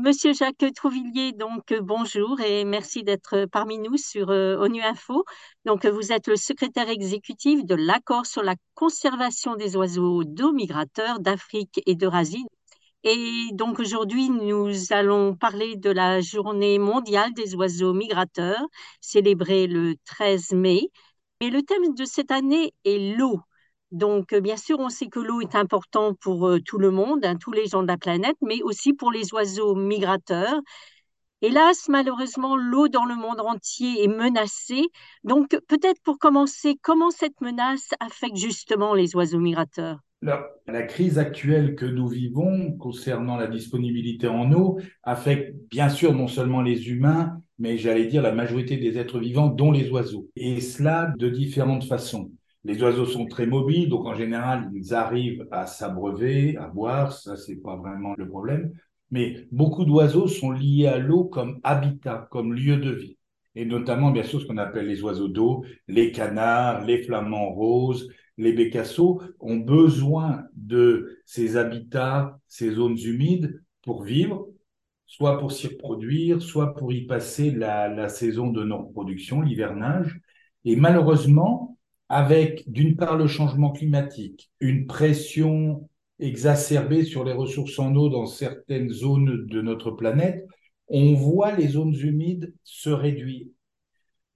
Monsieur Jacques Trouvillier, donc euh, bonjour et merci d'être parmi nous sur euh, ONU Info. Donc, vous êtes le secrétaire exécutif de l'accord sur la conservation des oiseaux d'eau migrateurs d'Afrique et d'Eurasie. Et donc aujourd'hui, nous allons parler de la journée mondiale des oiseaux migrateurs, célébrée le 13 mai. Et le thème de cette année est l'eau. Donc, bien sûr, on sait que l'eau est importante pour euh, tout le monde, hein, tous les gens de la planète, mais aussi pour les oiseaux migrateurs. Hélas, malheureusement, l'eau dans le monde entier est menacée. Donc, peut-être pour commencer, comment cette menace affecte justement les oiseaux migrateurs? La crise actuelle que nous vivons concernant la disponibilité en eau affecte bien sûr non seulement les humains, mais j'allais dire la majorité des êtres vivants, dont les oiseaux. Et cela de différentes façons. Les oiseaux sont très mobiles, donc en général, ils arrivent à s'abreuver, à boire, ça c'est pas vraiment le problème. Mais beaucoup d'oiseaux sont liés à l'eau comme habitat, comme lieu de vie. Et notamment, bien sûr, ce qu'on appelle les oiseaux d'eau, les canards, les flamants roses, les bécassos ont besoin de ces habitats, ces zones humides pour vivre, soit pour s'y reproduire, soit pour y passer la, saison de non reproduction, l'hivernage. Et malheureusement, avec d'une part le changement climatique, une pression exacerbée sur les ressources en eau dans certaines zones de notre planète, on voit les zones humides se réduire.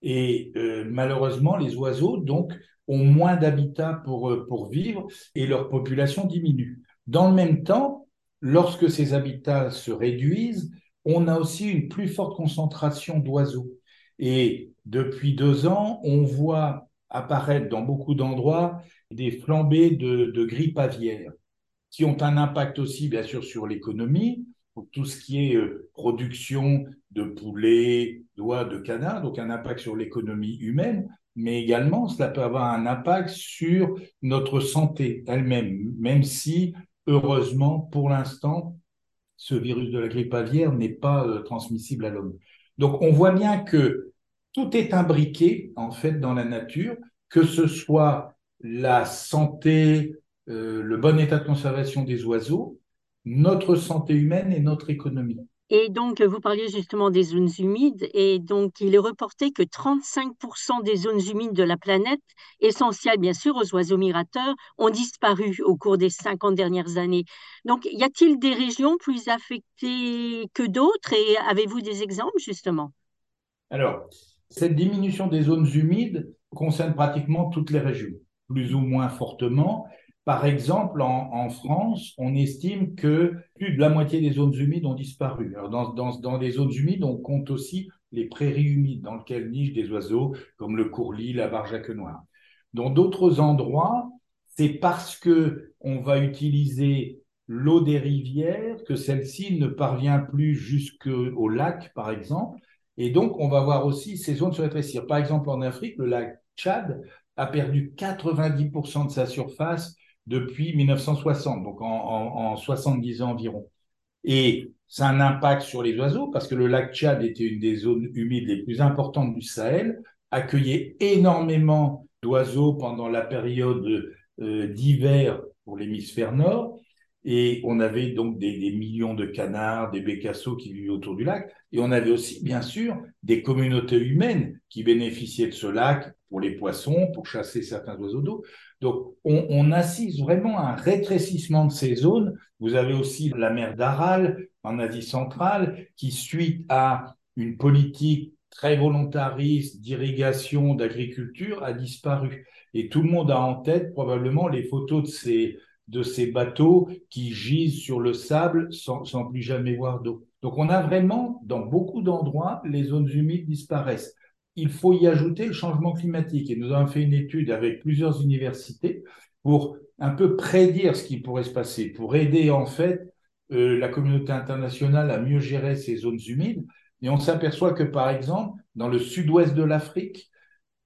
Et euh, malheureusement, les oiseaux, donc, ont moins d'habitat pour, euh, pour vivre et leur population diminue. Dans le même temps, lorsque ces habitats se réduisent, on a aussi une plus forte concentration d'oiseaux. Et depuis deux ans, on voit apparaître dans beaucoup d'endroits des flambées de, grippe aviaire qui ont un impact aussi, bien sûr, sur l'économie, pour tout ce qui est euh, production de poulets, d'oies, de canards, donc un impact sur l'économie humaine, mais également cela peut avoir un impact sur notre santé elle-même, même si, heureusement, pour l'instant, ce virus de la grippe aviaire n'est pas euh, transmissible à l'homme. Donc on voit bien que tout est imbriqué, en fait, dans la nature, que ce soit la santé, euh, le bon état de conservation des oiseaux, notre santé humaine et notre économie. Et donc, vous parliez justement des zones humides, et donc il est reporté que 35% des zones humides de la planète, essentielles bien sûr aux oiseaux migrateurs, ont disparu au cours des 50 dernières années. Donc, y a-t-il des régions plus affectées que d'autres, et avez-vous des exemples justement? Alors, cette diminution des zones humides concerne pratiquement toutes les régions, plus ou moins fortement. Par exemple, en, France, on estime que plus de la moitié des zones humides ont disparu. Dans, les zones humides, on compte aussi les prairies humides dans lesquelles nichent des oiseaux comme le courlis, la barjaque noire. Dans d'autres endroits, c'est parce que on va utiliser l'eau des rivières que celle-ci ne parvient plus jusqu'au lac, par exemple. Et donc, on va voir aussi ces zones se rétrécir. Par exemple, en Afrique, le lac Tchad a perdu 90% de sa surface depuis 1960, donc en, 70 ans environ. Et ça a un impact sur les oiseaux parce que le lac Tchad était une des zones humides les plus importantes du Sahel, accueillait énormément d'oiseaux pendant la période euh, d'hiver pour l'hémisphère nord. Et on avait donc des, millions de canards, des bécassos qui vivaient autour du lac. Et on avait aussi, bien sûr, des communautés humaines qui bénéficiaient de ce lac pour les poissons, pour chasser certains oiseaux d'eau. Donc, on, assiste vraiment à un rétrécissement de ces zones. Vous avez aussi la mer d'Aral en Asie centrale qui, suite à une politique très volontariste d'irrigation, d'agriculture, a disparu. Et tout le monde a en tête probablement les photos de ces, de ces bateaux qui gisent sur le sable sans, sans plus jamais voir d'eau. Donc on a vraiment, dans beaucoup d'endroits, les zones humides disparaissent il faut y ajouter le changement climatique. Et nous avons fait une étude avec plusieurs universités pour un peu prédire ce qui pourrait se passer, pour aider en fait euh, la communauté internationale à mieux gérer ces zones humides. Et on s'aperçoit que, par exemple, dans le sud-ouest de l'Afrique,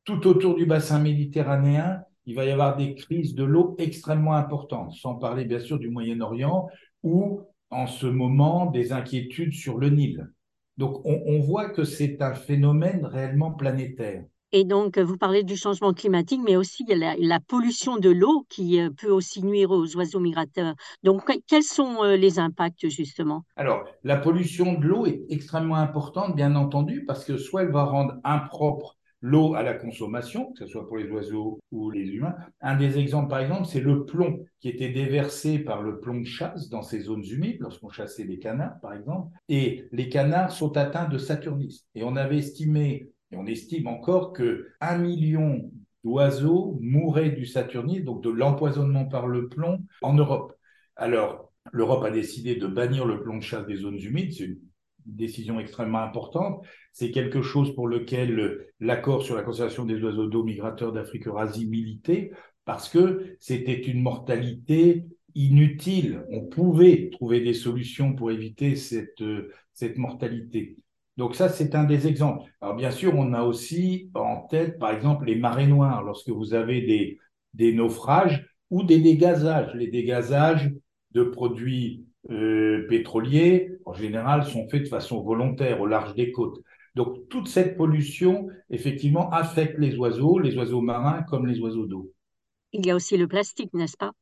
tout autour du bassin méditerranéen, il va y avoir des crises de l'eau extrêmement importantes, sans parler bien sûr du Moyen-Orient, ou en ce moment des inquiétudes sur le Nil. Donc on, voit que c'est un phénomène réellement planétaire. Et donc, vous parlez du changement climatique, mais aussi la, la pollution de l'eau qui euh, peut aussi nuire aux oiseaux migrateurs. Donc, quels sont euh, les impacts justement? Alors, la pollution de l'eau est extrêmement importante, bien entendu, parce que soit elle va rendre impropre l'eau à la consommation, que ce soit pour les oiseaux ou les humains. Un des exemples, par exemple, c'est le plomb qui était déversé par le plomb de chasse dans ces zones humides, lorsqu'on chassait les canards, par exemple. Et les canards sont atteints de saturnisme. Et on avait estimé, et on estime encore, que un million d'oiseaux mouraient du saturnisme, donc de l'empoisonnement par le plomb, en Europe. Alors, l'Europe a décidé de bannir le plomb de chasse des zones humides. C'est une décision extrêmement importante. C'est quelque chose pour lequel l'accord sur la conservation des oiseaux d'eau migrateurs d'Afrique Eurasie militait, parce que c'était une mortalité inutile. On pouvait trouver des solutions pour éviter cette, cette mortalité. Donc ça, c'est un des exemples. Alors bien sûr, on a aussi en tête, par exemple, les marées noires, lorsque vous avez des, des naufrages ou des dégazages. Les dégazages de produits euh, pétroliers, en général, sont faits de façon volontaire au large des côtes. Donc, toute cette pollution, effectivement, affecte les oiseaux, les oiseaux marins comme les oiseaux d'eau. Il y a aussi le plastique, n'est-ce pas?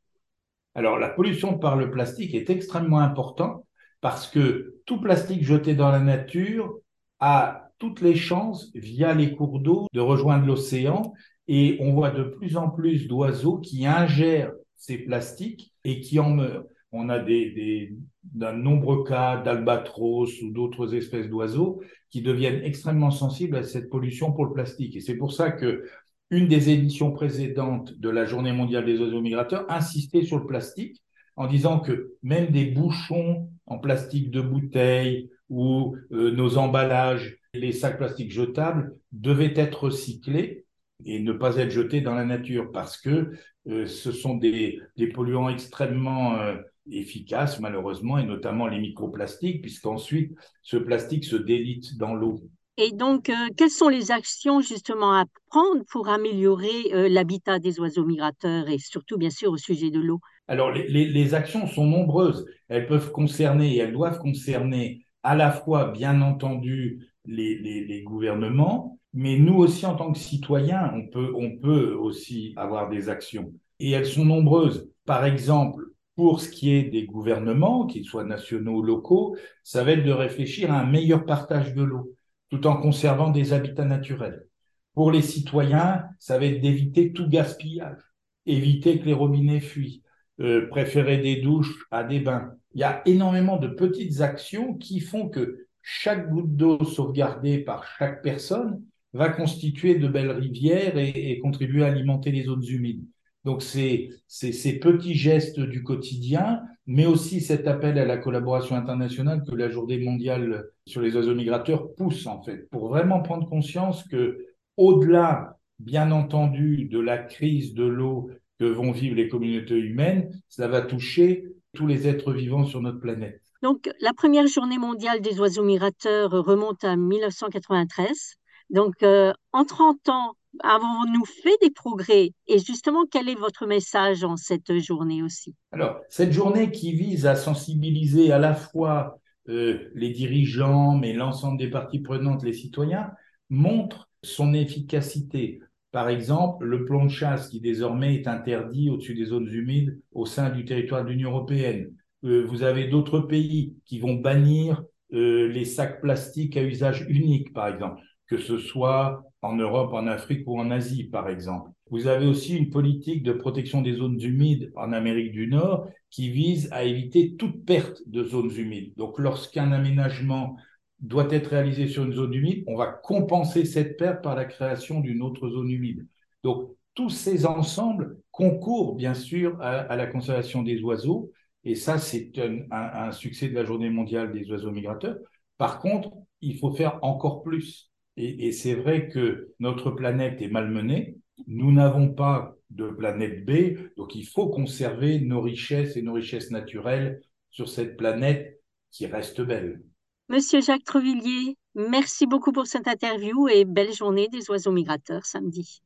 Alors, la pollution par le plastique est extrêmement importante parce que tout plastique jeté dans la nature a toutes les chances, via les cours d'eau, de rejoindre l'océan. Et on voit de plus en plus d'oiseaux qui ingèrent ces plastiques et qui en meurent on a des, d'un nombreux cas d'albatros ou d'autres espèces d'oiseaux qui deviennent extrêmement sensibles à cette pollution pour le plastique. Et c'est pour ça que une des éditions précédentes de la Journée mondiale des oiseaux migrateurs insistait sur le plastique en disant que même des bouchons en plastique de bouteilles ou euh, nos emballages, les sacs plastiques jetables devaient être recyclés et ne pas être jetés dans la nature parce que euh, ce sont des, polluants extrêmement euh, efficaces, malheureusement, et notamment les microplastiques, puisqu'ensuite, ce plastique se délite dans l'eau. Et donc, euh, quelles sont les actions justement à prendre pour améliorer euh, l'habitat des oiseaux migrateurs et surtout, bien sûr, au sujet de l'eau? Alors, les, les, actions sont nombreuses. Elles peuvent concerner et elles doivent concerner à la fois, bien entendu, les, les, gouvernements, mais nous aussi, en tant que citoyens, on peut, on peut aussi avoir des actions. Et elles sont nombreuses. Par exemple, pour ce qui est des gouvernements, qu'ils soient nationaux ou locaux, ça va être de réfléchir à un meilleur partage de l'eau, tout en conservant des habitats naturels. Pour les citoyens, ça va être d'éviter tout gaspillage, éviter que les robinets fuient, euh, préférer des douches à des bains. Il y a énormément de petites actions qui font que chaque goutte d'eau sauvegardée par chaque personne va constituer de belles rivières et, et contribuer à alimenter les zones humides. Donc, c'est ces petits gestes du quotidien, mais aussi cet appel à la collaboration internationale que la Journée mondiale sur les oiseaux migrateurs pousse, en fait, pour vraiment prendre conscience que, au-delà, bien entendu, de la crise de l'eau que vont vivre les communautés humaines, ça va toucher tous les êtres vivants sur notre planète. Donc, la première journée mondiale des oiseaux migrateurs remonte à 1993. Donc, euh, en 30 ans, avons-nous fait des progrès Et justement, quel est votre message en cette journée aussi? Alors, cette journée qui vise à sensibiliser à la fois euh, les dirigeants, mais l'ensemble des parties prenantes, les citoyens, montre son efficacité. Par exemple, le plomb de chasse qui désormais est interdit au-dessus des zones humides au sein du territoire de l'Union européenne. Euh, vous avez d'autres pays qui vont bannir euh, les sacs plastiques à usage unique, par exemple, que ce soit en Europe, en Afrique ou en Asie, par exemple. Vous avez aussi une politique de protection des zones humides en Amérique du Nord qui vise à éviter toute perte de zones humides. Donc, lorsqu'un aménagement doit être réalisé sur une zone humide, on va compenser cette perte par la création d'une autre zone humide. Donc, tous ces ensembles concourent bien sûr à, la conservation des oiseaux, et ça, c'est un succès de la Journée mondiale des oiseaux migrateurs. Par contre, il faut faire encore plus. Et, c'est vrai que notre planète est malmenée. Nous n'avons pas de planète B, donc il faut conserver nos richesses et nos richesses naturelles sur cette planète qui reste belle. Monsieur Jacques Trevillier, merci beaucoup pour cette interview et belle journée des oiseaux migrateurs samedi.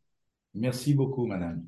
Merci beaucoup, madame.